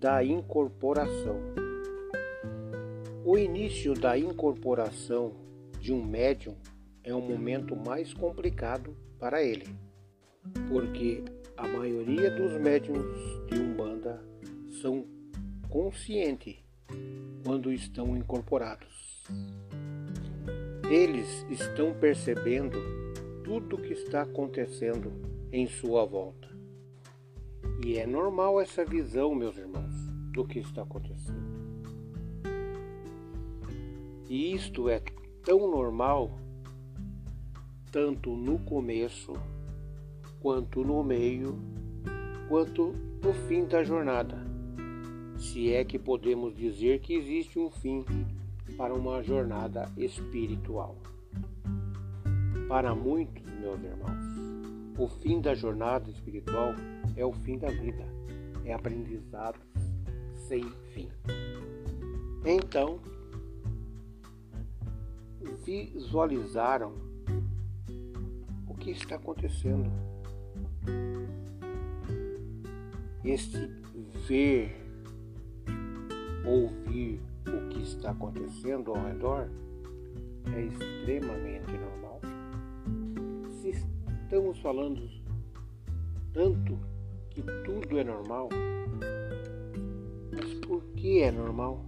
da incorporação. O início da incorporação de um médium é o momento mais complicado para ele, porque a maioria dos médiums de Umbanda são conscientes quando estão incorporados. Eles estão percebendo tudo o que está acontecendo em sua volta. E é normal essa visão, meus irmãos, do que está acontecendo. E isto é tão normal, tanto no começo, quanto no meio, quanto no fim da jornada. Se é que podemos dizer que existe um fim para uma jornada espiritual. Para muitos, meus irmãos, o fim da jornada espiritual é o fim da vida, é aprendizado sem fim. Então, visualizaram o que está acontecendo. Este ver, ouvir o que está acontecendo ao redor é extremamente normal. Se estamos falando tanto que tudo é normal. Mas por que é normal?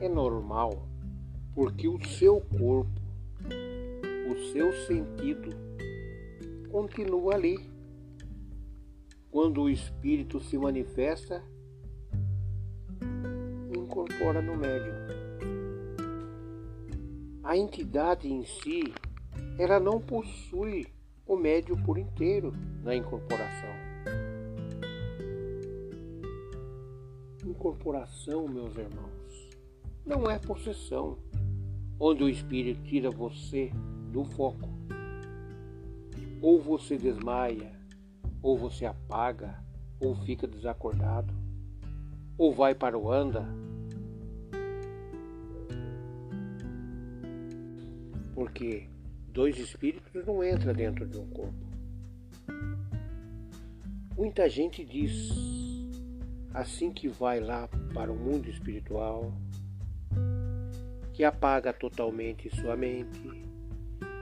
É normal porque o seu corpo, o seu sentido continua ali. Quando o espírito se manifesta, incorpora no médium. A entidade em si, ela não possui o médio por inteiro na incorporação. Incorporação, meus irmãos, não é possessão, onde o Espírito tira você do foco. Ou você desmaia, ou você apaga, ou fica desacordado, ou vai para o anda. Porque dois espíritos não entram dentro de um corpo. Muita gente diz, assim que vai lá para o mundo espiritual, que apaga totalmente sua mente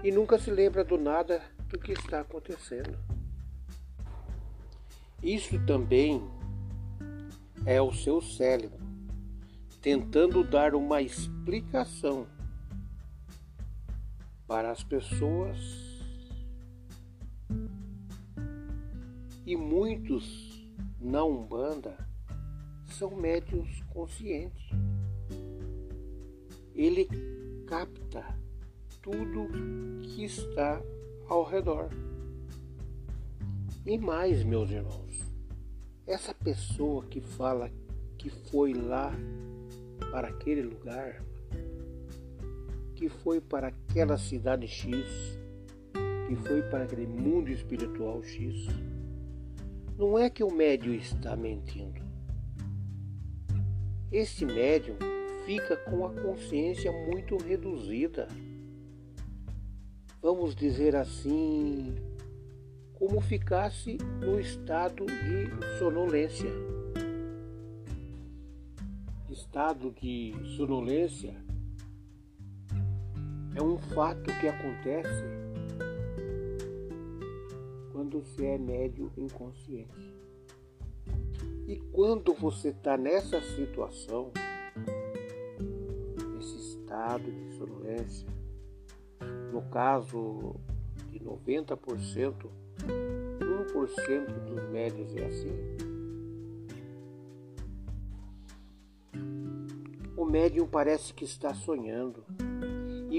e nunca se lembra do nada do que está acontecendo. Isso também é o seu cérebro tentando dar uma explicação para as pessoas e muitos na Umbanda são médios conscientes. Ele capta tudo que está ao redor. E mais, meus irmãos, essa pessoa que fala que foi lá para aquele lugar que foi para aquela cidade X, que foi para aquele mundo espiritual X. Não é que o médium está mentindo. Esse médium fica com a consciência muito reduzida. Vamos dizer assim, como ficasse no estado de sonolência. Estado de sonolência é um fato que acontece quando você é médio inconsciente. E quando você está nessa situação, estado de sonolência, no caso de 90%, 1% dos médios é assim. O médium parece que está sonhando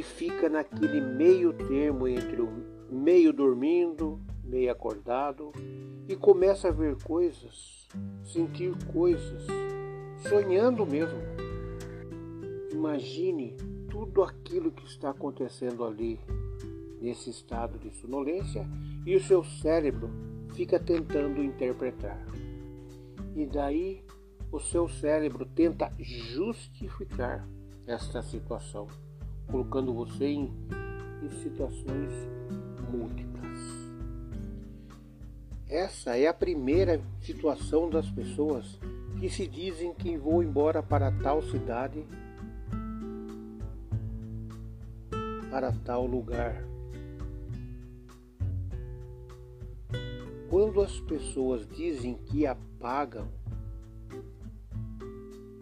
fica naquele meio termo entre o meio dormindo, meio acordado e começa a ver coisas, sentir coisas, sonhando mesmo. Imagine tudo aquilo que está acontecendo ali nesse estado de sonolência e o seu cérebro fica tentando interpretar. E daí o seu cérebro tenta justificar esta situação, colocando você em, em situações múltiplas. Essa é a primeira situação das pessoas que se dizem que vão embora para tal cidade, para tal lugar. Quando as pessoas dizem que apagam,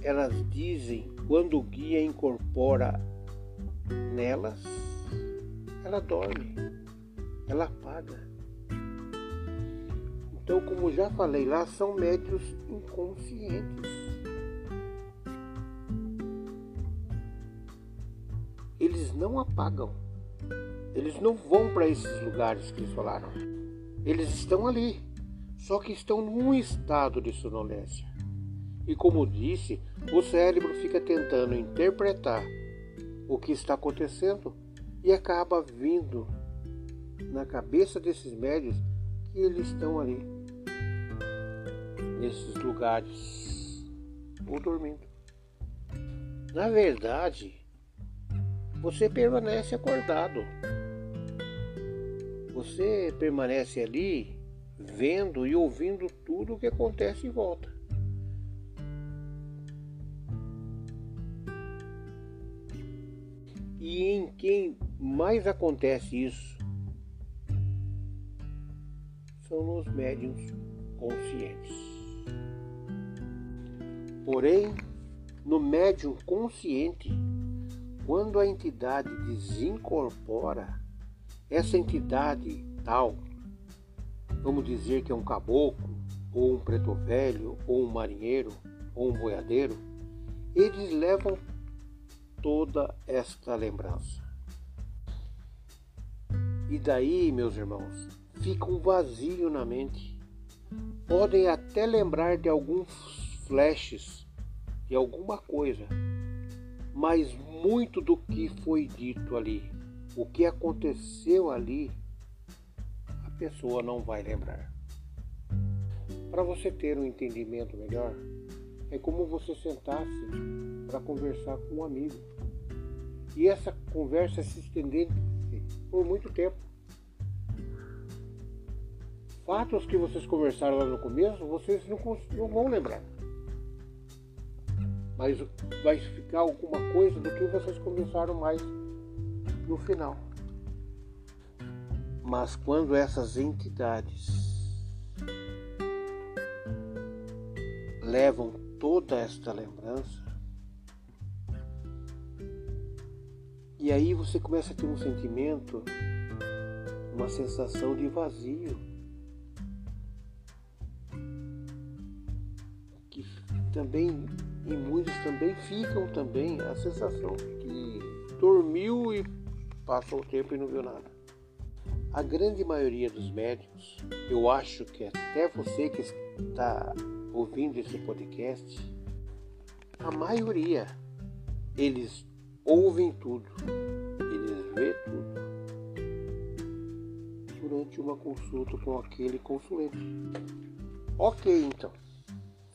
elas dizem quando o guia incorpora nelas, ela dorme, ela apaga. Então, como já falei lá, são médios inconscientes. Eles não apagam. Eles não vão para esses lugares que eles falaram. Eles estão ali, só que estão num estado de sonolência. E como disse, o cérebro fica tentando interpretar o que está acontecendo e acaba vindo na cabeça desses médios que eles estão ali, nesses lugares, ou dormindo. Na verdade, você permanece acordado. Você permanece ali vendo e ouvindo tudo o que acontece em volta. Quem mais acontece isso são nos médiums conscientes. Porém, no médium consciente, quando a entidade desincorpora, essa entidade tal, vamos dizer que é um caboclo, ou um preto velho, ou um marinheiro, ou um boiadeiro, eles levam toda esta lembrança. E daí, meus irmãos, fica um vazio na mente. Podem até lembrar de alguns flashes, de alguma coisa, mas muito do que foi dito ali, o que aconteceu ali, a pessoa não vai lembrar. Para você ter um entendimento melhor, é como você sentasse para conversar com um amigo. E essa conversa se estender por muito tempo. Fatos que vocês conversaram lá no começo, vocês não, não vão lembrar. Mas vai ficar alguma coisa do que vocês conversaram mais no final. Mas quando essas entidades levam toda esta lembrança, E aí você começa a ter um sentimento, uma sensação de vazio. Que também, e muitos também ficam também a sensação que dormiu e passou o tempo e não viu nada. A grande maioria dos médicos, eu acho que até você que está ouvindo esse podcast, a maioria, eles ouvem tudo, eles veem tudo durante uma consulta com aquele consulente. Ok, então,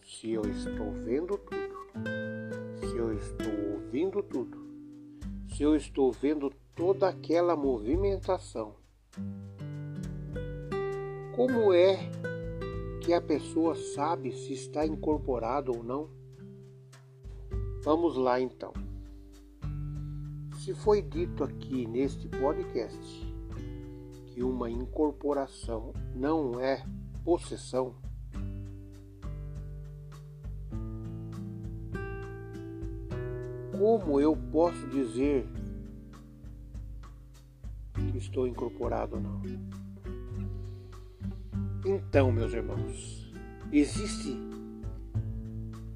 se eu estou vendo tudo, se eu estou ouvindo tudo, se eu estou vendo toda aquela movimentação, como é que a pessoa sabe se está incorporado ou não? Vamos lá então. Se foi dito aqui neste podcast que uma incorporação não é possessão, como eu posso dizer que estou incorporado ou não? Então, meus irmãos, existem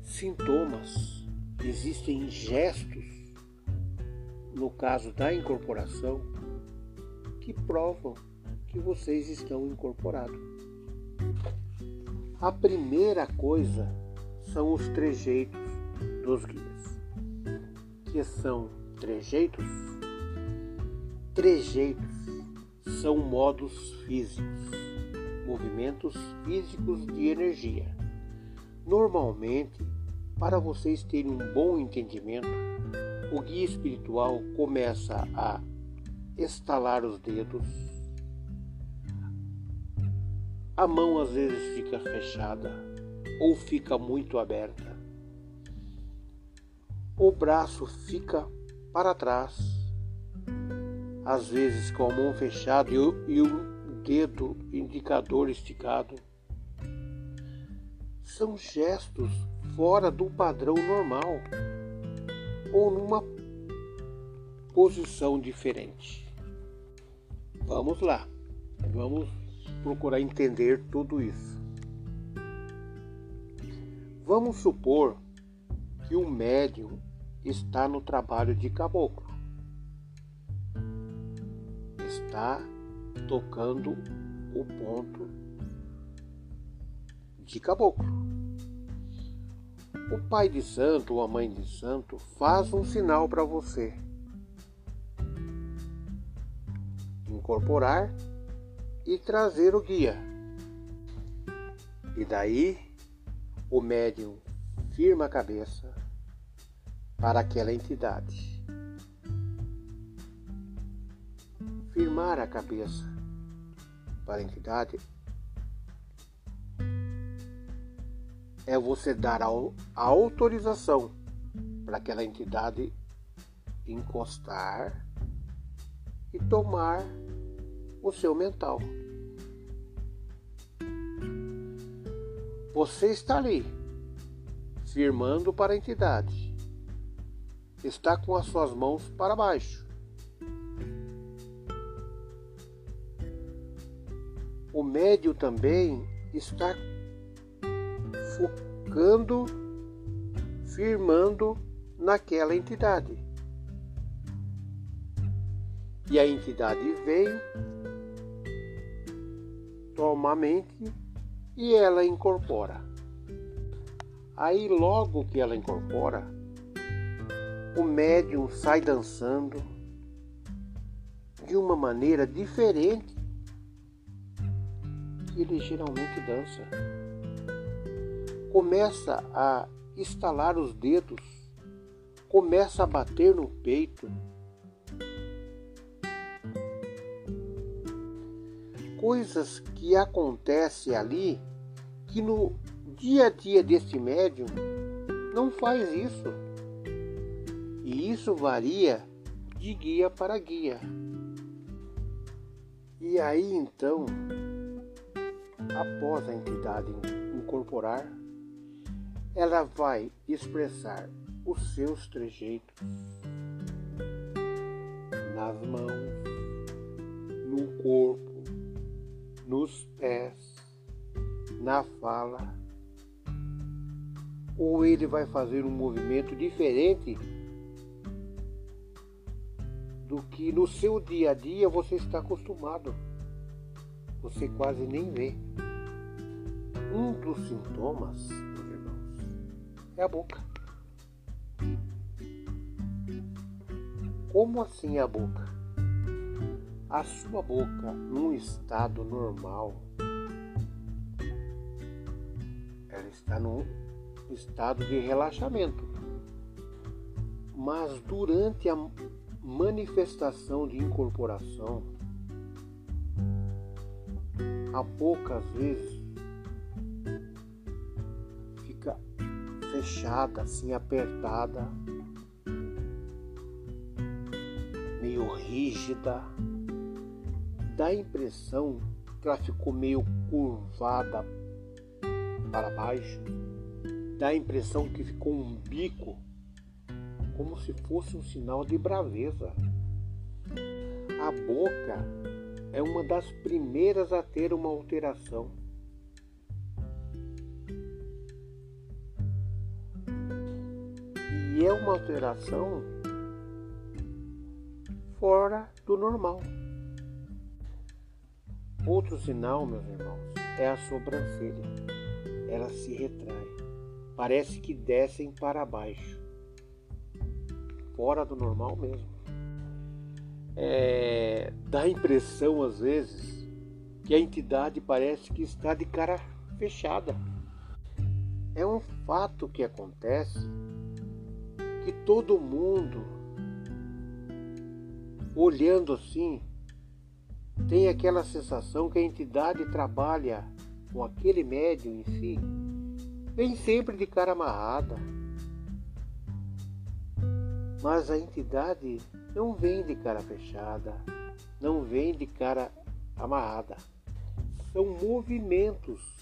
sintomas, existem gestos, no caso da incorporação, que provam que vocês estão incorporados. A primeira coisa são os trejeitos dos guias. Que são trejeitos? Trejeitos são modos físicos, movimentos físicos de energia. Normalmente, para vocês terem um bom entendimento, o guia espiritual começa a estalar os dedos, a mão às vezes fica fechada ou fica muito aberta. O braço fica para trás, às vezes com a mão fechada e o dedo indicador esticado. São gestos fora do padrão normal ou numa posição diferente. Vamos lá, vamos procurar entender tudo isso. Vamos supor que o médium está no trabalho de caboclo. Está tocando o ponto de caboclo. O pai de santo ou a mãe de santo faz um sinal para você. Incorporar e trazer o guia. E daí o médium firma a cabeça para aquela entidade. Firmar a cabeça para a entidade é você dar a autorização para aquela entidade encostar e tomar o seu mental. Você está ali, firmando para a entidade. Está com as suas mãos para baixo. O médio também está focando, firmando naquela entidade. E a entidade vem, toma a mente e ela incorpora. Aí, logo que ela incorpora, o médium sai dançando de uma maneira diferente que ele geralmente dança. Começa a estalar os dedos, começa a bater no peito coisas que acontecem ali que no dia a dia desse médium não faz isso. E isso varia de guia para guia. E aí então, após a entidade incorporar, ela vai expressar os seus trejeitos nas mãos, no corpo, nos pés, na fala, ou ele vai fazer um movimento diferente do que no seu dia a dia você está acostumado. Você quase nem vê. Um dos sintomas, é a boca. Como assim a boca? a sua boca num estado normal, ela está num estado de relaxamento. Mas durante a manifestação de incorporação, a boca às vezes fechada, assim apertada, meio rígida dá a impressão que ela ficou meio curvada para baixo, dá a impressão que ficou um bico como se fosse um sinal de braveza. A boca é uma das primeiras a ter uma alteração. É uma alteração fora do normal. Outro sinal, meus irmãos, é a sobrancelha. Ela se retrai. Parece que descem para baixo. Fora do normal mesmo. É, dá a impressão, às vezes, que a entidade parece que está de cara fechada. É um fato que acontece que todo mundo, olhando assim, tem aquela sensação que a entidade trabalha com aquele médium em si, vem sempre de cara amarrada. Mas a entidade não vem de cara fechada, não vem de cara amarrada. São movimentos.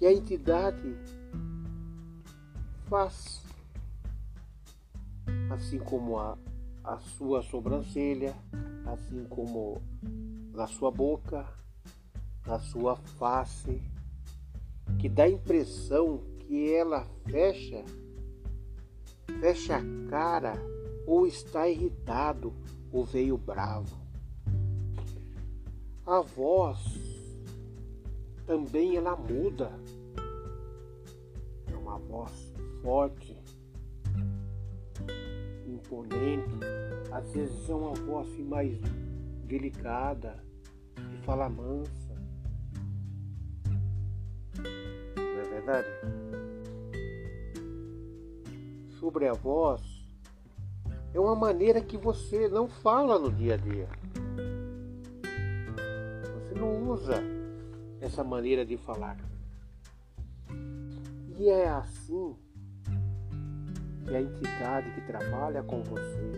Que a entidade faz assim como a, a sua sobrancelha, assim como na sua boca, na sua face, que dá a impressão que ela fecha, fecha a cara ou está irritado ou veio bravo. A voz também ela muda. É uma voz forte, imponente, às vezes é uma voz assim mais delicada, de fala mansa. Não é verdade? Sobre a voz, é uma maneira que você não fala no dia a dia. Você não usa essa maneira de falar. E é assim que a entidade que trabalha com você,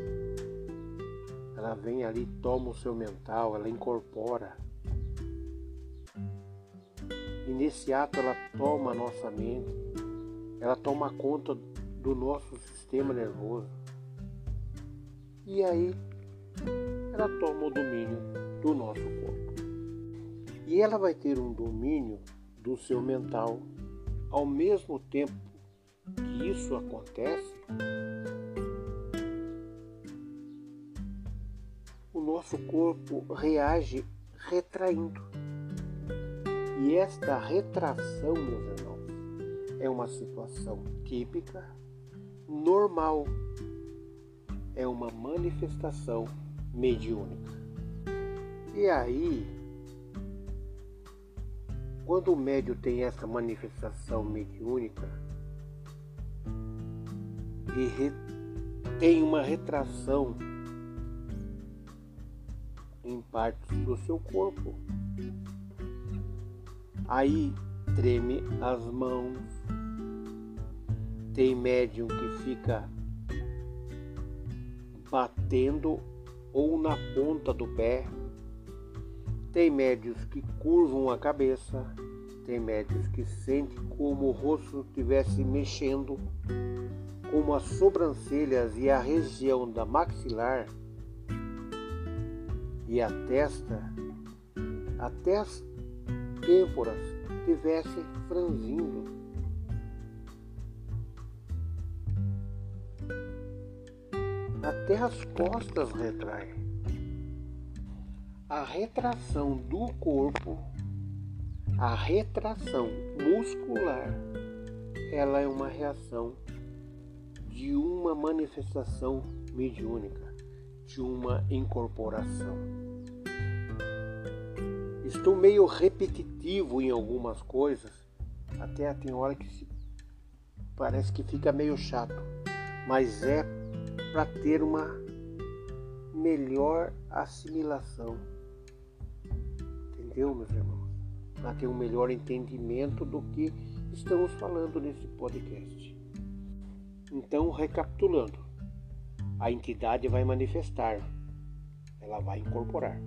ela vem ali, toma o seu mental, ela incorpora. E nesse ato ela toma a nossa mente, ela toma conta do nosso sistema nervoso. E aí ela toma o domínio do nosso corpo. E ela vai ter um domínio do seu mental ao mesmo tempo que isso acontece, o nosso corpo reage retraindo. E esta retração, meus irmãos, é uma situação típica, normal, é uma manifestação mediúnica. E aí, quando o médio tem essa manifestação mediúnica, e re, tem uma retração em partes do seu corpo. Aí treme as mãos. Tem médium que fica batendo ou na ponta do pé. Tem médios que curvam a cabeça. Tem médios que sentem como o rosto estivesse mexendo como as sobrancelhas e a região da maxilar e a testa, até as têmporas estivessem franzindo. Até as costas retraem. A retração do corpo, a retração muscular, ela é uma reação de uma manifestação mediúnica, de uma incorporação. Estou meio repetitivo em algumas coisas, até tem hora que se, parece que fica meio chato, mas é para ter uma melhor assimilação. Entendeu, meus irmãos? Para ter um melhor entendimento do que estamos falando nesse podcast. Então, recapitulando, a entidade vai manifestar, ela vai incorporar,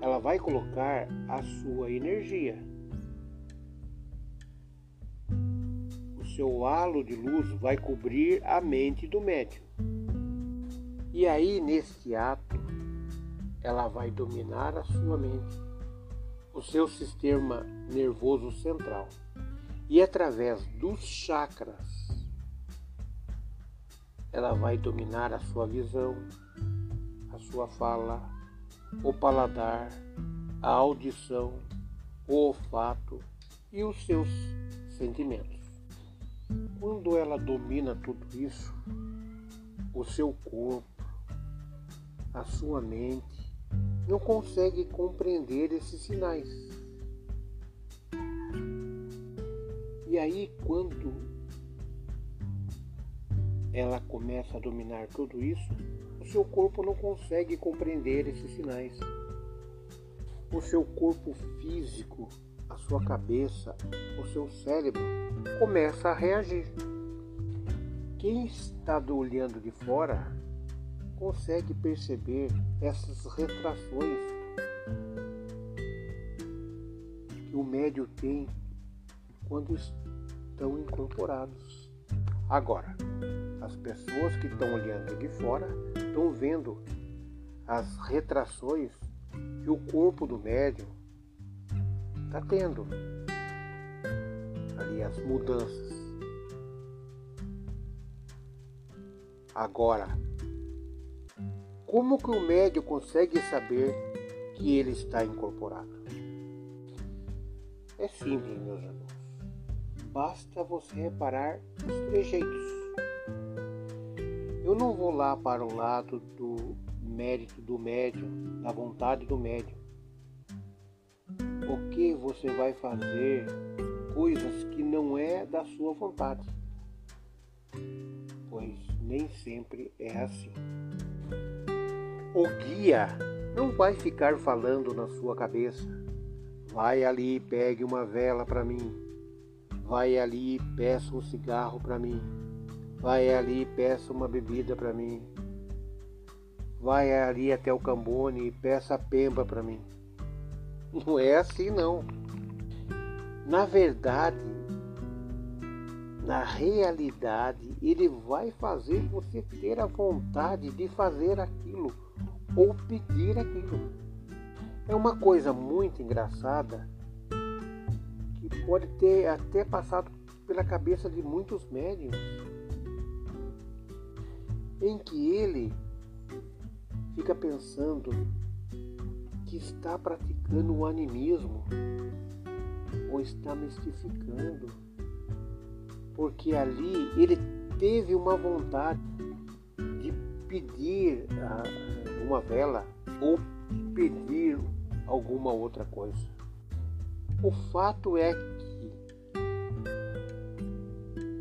ela vai colocar a sua energia. seu halo de luz vai cobrir a mente do médium. E aí, neste ato, ela vai dominar a sua mente, o seu sistema nervoso central. E através dos chakras, ela vai dominar a sua visão, a sua fala, o paladar, a audição, o olfato e os seus sentimentos. Quando ela domina tudo isso, o seu corpo, a sua mente, não consegue compreender esses sinais. E aí, quando ela começa a dominar tudo isso, o seu corpo não consegue compreender esses sinais. O seu corpo físico a sua cabeça, o seu cérebro começa a reagir. Quem está olhando de fora consegue perceber essas retrações que o médio tem quando estão incorporados. Agora, as pessoas que estão olhando de fora estão vendo as retrações que o corpo do médium está tendo ali as mudanças. Agora, como que o médio consegue saber que ele está incorporado? É simples, meus amigos. Basta você reparar os trejeitos. Eu não vou lá para o lado do mérito do médium, da vontade do médium porque você vai fazer coisas que não é da sua vontade. Pois nem sempre é assim. O guia não vai ficar falando na sua cabeça. Vai ali, pegue uma vela para mim. Vai ali, peça um cigarro para mim. Vai ali, peça uma bebida para mim. Vai ali até o Cambone e peça pemba para mim. Não é assim não. Na verdade, na realidade, ele vai fazer você ter a vontade de fazer aquilo ou pedir aquilo. É uma coisa muito engraçada que pode ter até passado pela cabeça de muitos médiums, em que ele fica pensando que está praticando o animismo ou está mistificando, porque ali ele teve uma vontade de pedir ah, uma vela ou pedir alguma outra coisa. O fato é que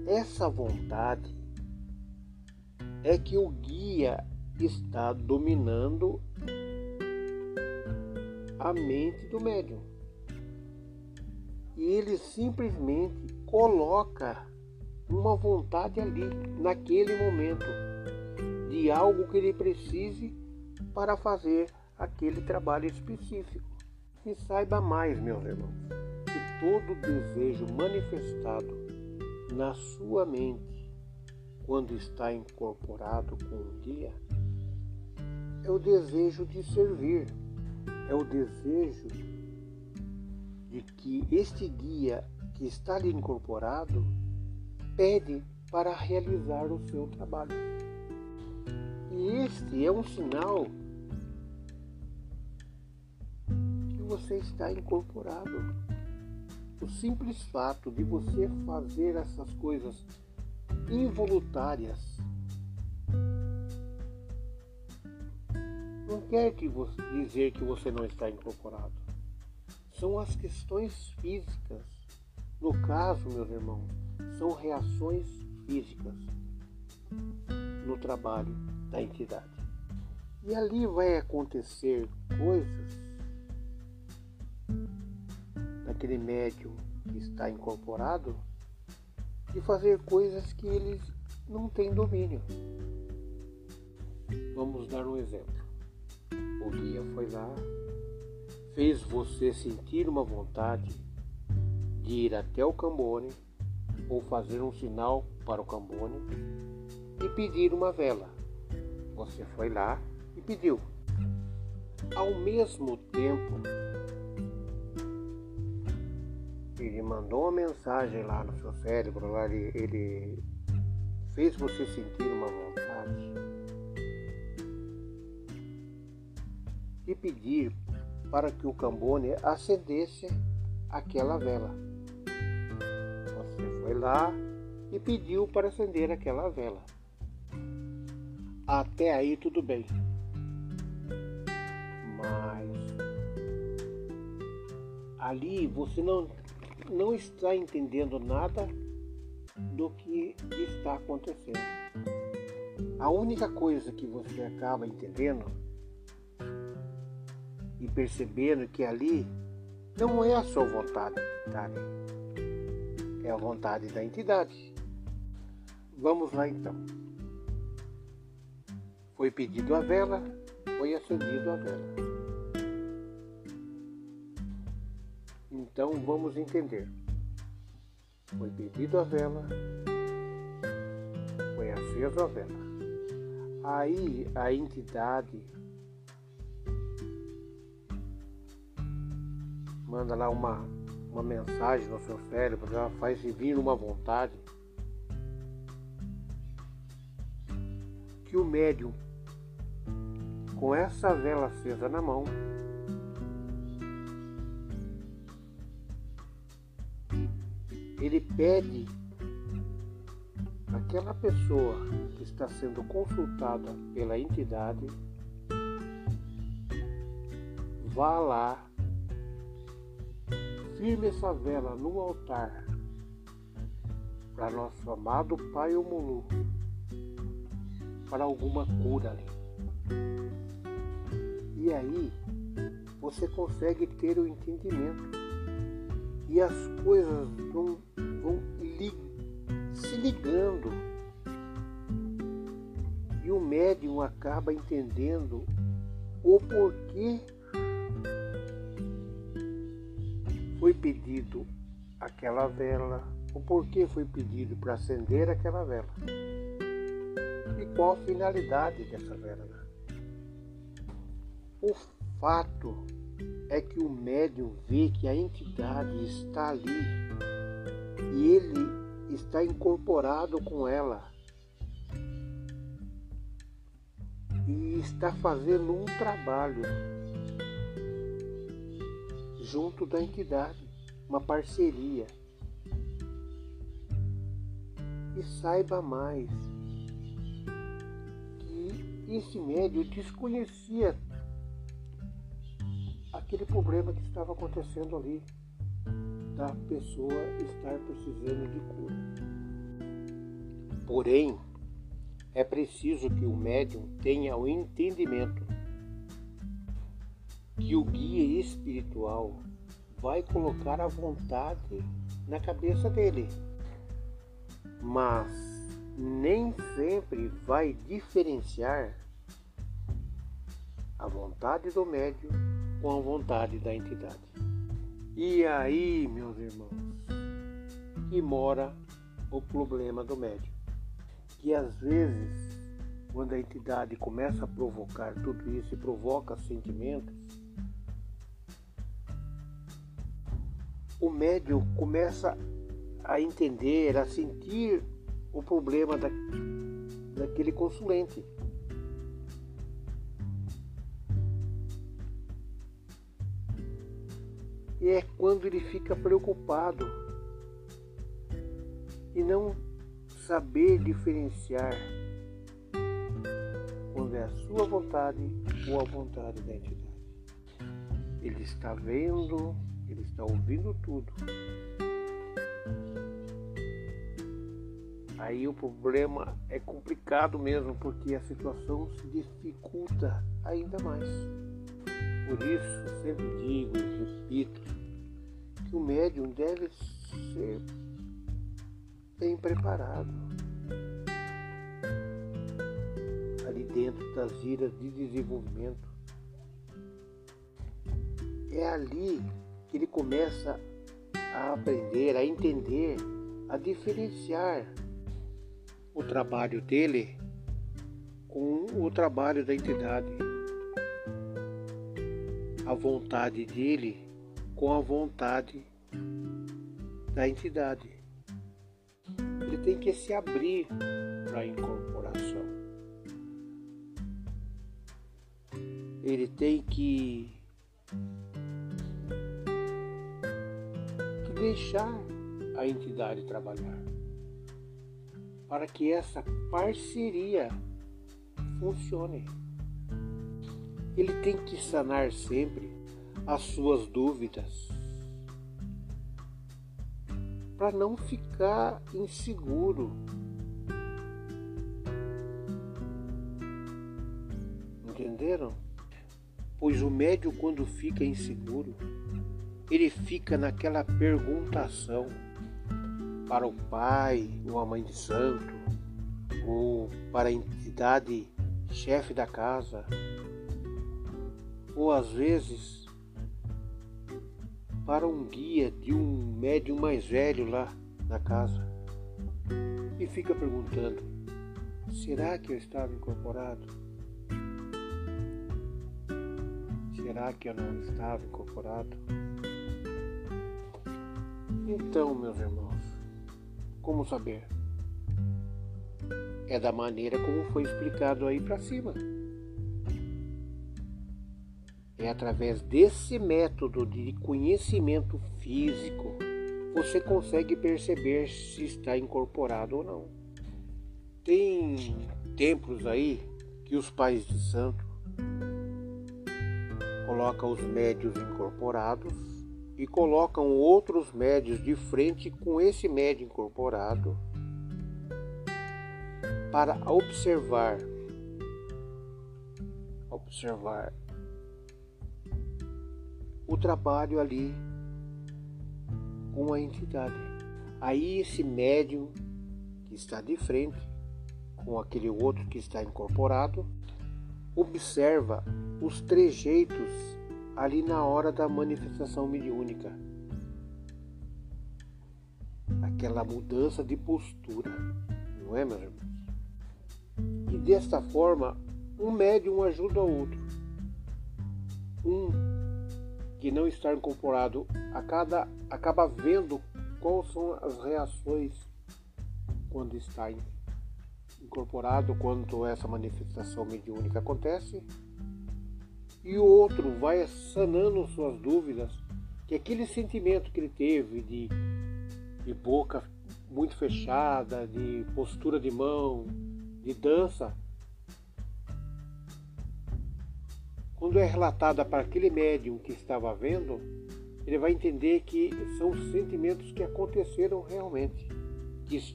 essa vontade é que o guia está dominando a mente do médium. E ele simplesmente coloca uma vontade ali, naquele momento, de algo que ele precise para fazer aquele trabalho específico. E saiba mais, meus irmãos, que todo desejo manifestado na sua mente, quando está incorporado com o dia, é o desejo de servir, é o desejo de que este guia que está ali incorporado pede para realizar o seu trabalho. E este é um sinal você está incorporado. O simples fato de você fazer essas coisas involuntárias não quer que você, dizer que você não está incorporado. São as questões físicas. No caso, meus irmãos, são reações físicas no trabalho da entidade. E ali vai acontecer coisas daquele médium que está incorporado e fazer coisas que eles não têm domínio. Vamos dar um exemplo. O guia foi lá, fez você sentir uma vontade de ir até o Cambone ou fazer um sinal para o Cambone e pedir uma vela. Você foi lá e pediu. Ao mesmo tempo, ele mandou uma mensagem lá no seu cérebro, lá ele, ele fez você sentir uma vontade de pedir para que o Cambone acendesse aquela vela. Você foi lá e pediu para acender aquela vela. Até aí tudo bem. Mas ali você não, não está entendendo nada do que está acontecendo. A única coisa que você acaba entendendo e percebendo que ali não é a sua vontade, tá? é a vontade da entidade. Vamos lá então. Foi pedido a vela, foi acendido a vela. Então vamos entender. Foi pedido a vela, foi aceso a vela. Aí a entidade manda lá uma, uma mensagem no seu cérebro, já faz vir uma vontade que o médium, com essa vela acesa na mão, ele pede aquela pessoa que está sendo consultada pela entidade vá lá firme essa vela no altar para nosso amado Pai Omulu, para alguma cura ali. E aí você consegue ter o entendimento e as coisas vão, vão li, se ligando e o médium acaba entendendo o porquê foi pedido aquela vela, o porquê foi pedido para acender aquela vela e qual a finalidade dessa vela. Né? O fato é que o médium vê que a entidade está ali e ele está incorporado com ela e está fazendo um trabalho junto da entidade, uma parceria. E saiba mais que esse médio desconhecia aquele problema que estava acontecendo ali, da pessoa estar precisando de cura. Porém, é preciso que o médium tenha o entendimento que o guia espiritual vai colocar a vontade na cabeça dele, mas nem sempre vai diferenciar a vontade do médium com a vontade da entidade. E aí, meus irmãos, que mora o problema do médium. Que às vezes, quando a entidade começa a provocar tudo isso e provoca sentimentos, o médium começa a entender, a sentir o problema da, daquele consulente. E é quando ele fica preocupado e não saber diferenciar quando é a sua vontade ou a vontade da entidade. Ele está vendo ele está ouvindo tudo. Aí o problema é complicado mesmo, porque a situação se dificulta ainda mais. Por isso, sempre digo e repito o médium deve ser bem preparado ali dentro das vidas de desenvolvimento. É ali que ele começa a aprender, a entender a diferenciar o trabalho dele com o trabalho da entidade, a vontade dele com a vontade da entidade. Ele tem que se abrir para a incorporação. Ele tem que, que deixar a entidade trabalhar para que essa parceria funcione. Ele tem que sanar sempre as suas dúvidas para não ficar inseguro. Entenderam? Pois o médio, quando fica inseguro, ele fica naquela perguntação para o pai ou a mãe de santo, ou para a entidade chefe da casa, ou às vezes para um guia de um médium mais velho lá na casa e fica perguntando: será que eu estava incorporado? Será que eu não estava incorporado? Então, meus irmãos, como saber? É da maneira como foi explicado aí para cima. É através desse método de conhecimento físico você consegue perceber se está incorporado ou não. Tem templos aí que os pais de santo colocam os médios incorporados e colocam outros médios de frente com esse médio incorporado para observar observar o trabalho ali com a entidade. Aí esse médium que está de frente com aquele outro que está incorporado observa os trejeitos ali na hora da manifestação mediúnica. Aquela mudança de postura, não é, meus irmãos? E desta forma, um médium ajuda o outro. Um que não está incorporado cada, acaba vendo quais são as reações quando está incorporado, quando essa manifestação mediúnica acontece. E o outro vai sanando suas dúvidas, que aquele sentimento que ele teve de, de boca muito fechada, de postura de mão, de dança, quando é relatada para aquele médium que estava vendo, ele vai entender que são sentimentos que aconteceram realmente. Que,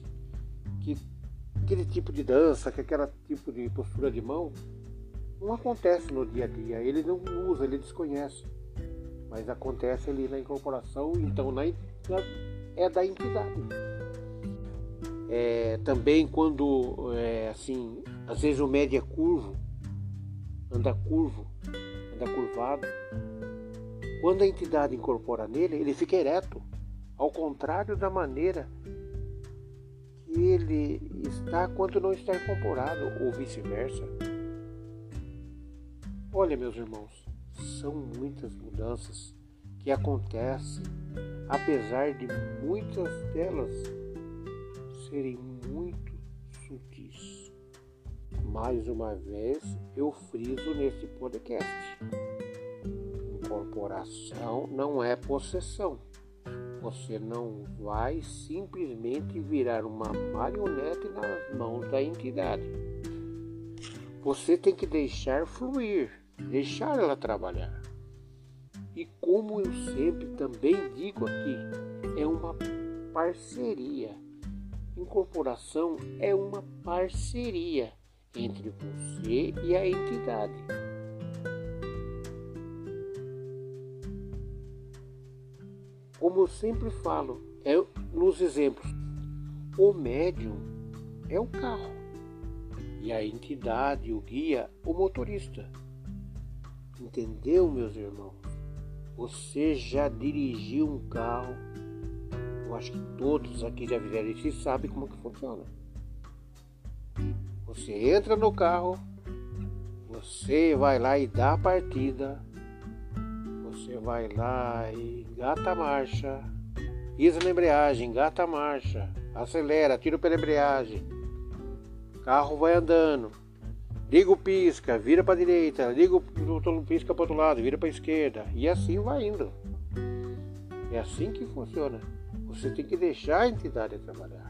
que aquele tipo de dança, que aquele tipo de postura de mão, não acontece no dia a dia, ele não usa, ele desconhece. Mas acontece ali na incorporação, então na, é da entidade. É, também quando, é, assim, às vezes o médio é curvo, anda curvo, anda curvado. Quando a entidade incorpora nele, ele fica ereto, ao contrário da maneira que ele está quando não está incorporado, ou vice-versa. Olha, meus irmãos, são muitas mudanças que acontecem, apesar de muitas delas serem muito. Mais uma vez, eu friso neste podcast. Incorporação não é possessão. Você não vai simplesmente virar uma marionete nas mãos da entidade. Você tem que deixar fluir, deixar ela trabalhar. E como eu sempre também digo aqui, é uma parceria. Incorporação é uma parceria entre você e a entidade. Como eu sempre falo, é nos exemplos, o médium é o carro e a entidade, o guia, o motorista. Entendeu, meus irmãos? Você já dirigiu um carro, Eu acho que todos aqui já fizeram isso e sabem como que funciona. Você entra no carro, você vai lá e dá a partida, você vai lá e engata a marcha, pisa na embreagem, engata a marcha, acelera, tira da embreagem, carro vai andando, liga o pisca, vira para a direita, liga o pisca para outro lado, vira para a esquerda, e assim vai indo. É assim que funciona. Você tem que deixar a entidade trabalhar.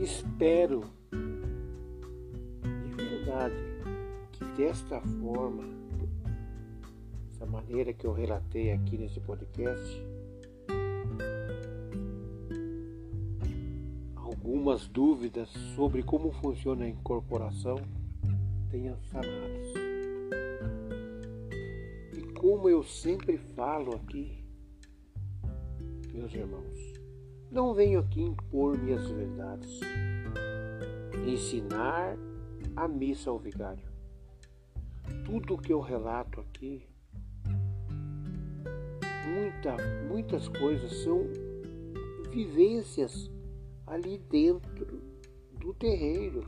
Espero de verdade que desta forma, dessa maneira que eu relatei aqui nesse podcast, algumas dúvidas sobre como funciona a incorporação tenham sanados. E como eu sempre falo aqui, meus irmãos, não venho aqui impor minhas verdades, ensinar a missa ao vigário. Tudo o que eu relato aqui, muita, muitas coisas são vivências ali dentro do terreiro,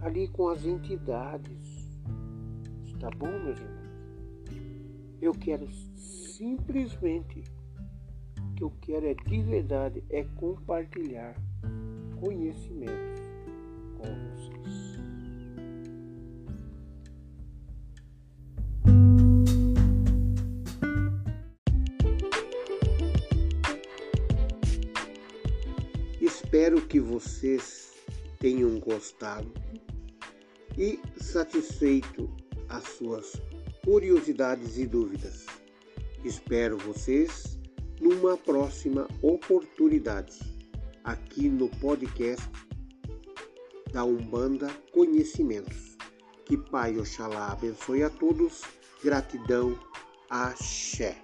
ali com as entidades. Está bom, meus irmãos? Eu quero simplesmente que eu quero é de verdade é compartilhar conhecimentos com vocês. Espero que vocês tenham gostado e satisfeito as suas curiosidades e dúvidas. Espero vocês numa próxima oportunidade, aqui no podcast da Umbanda Conhecimentos. Que Pai Oxalá abençoe a todos. Gratidão. Axé.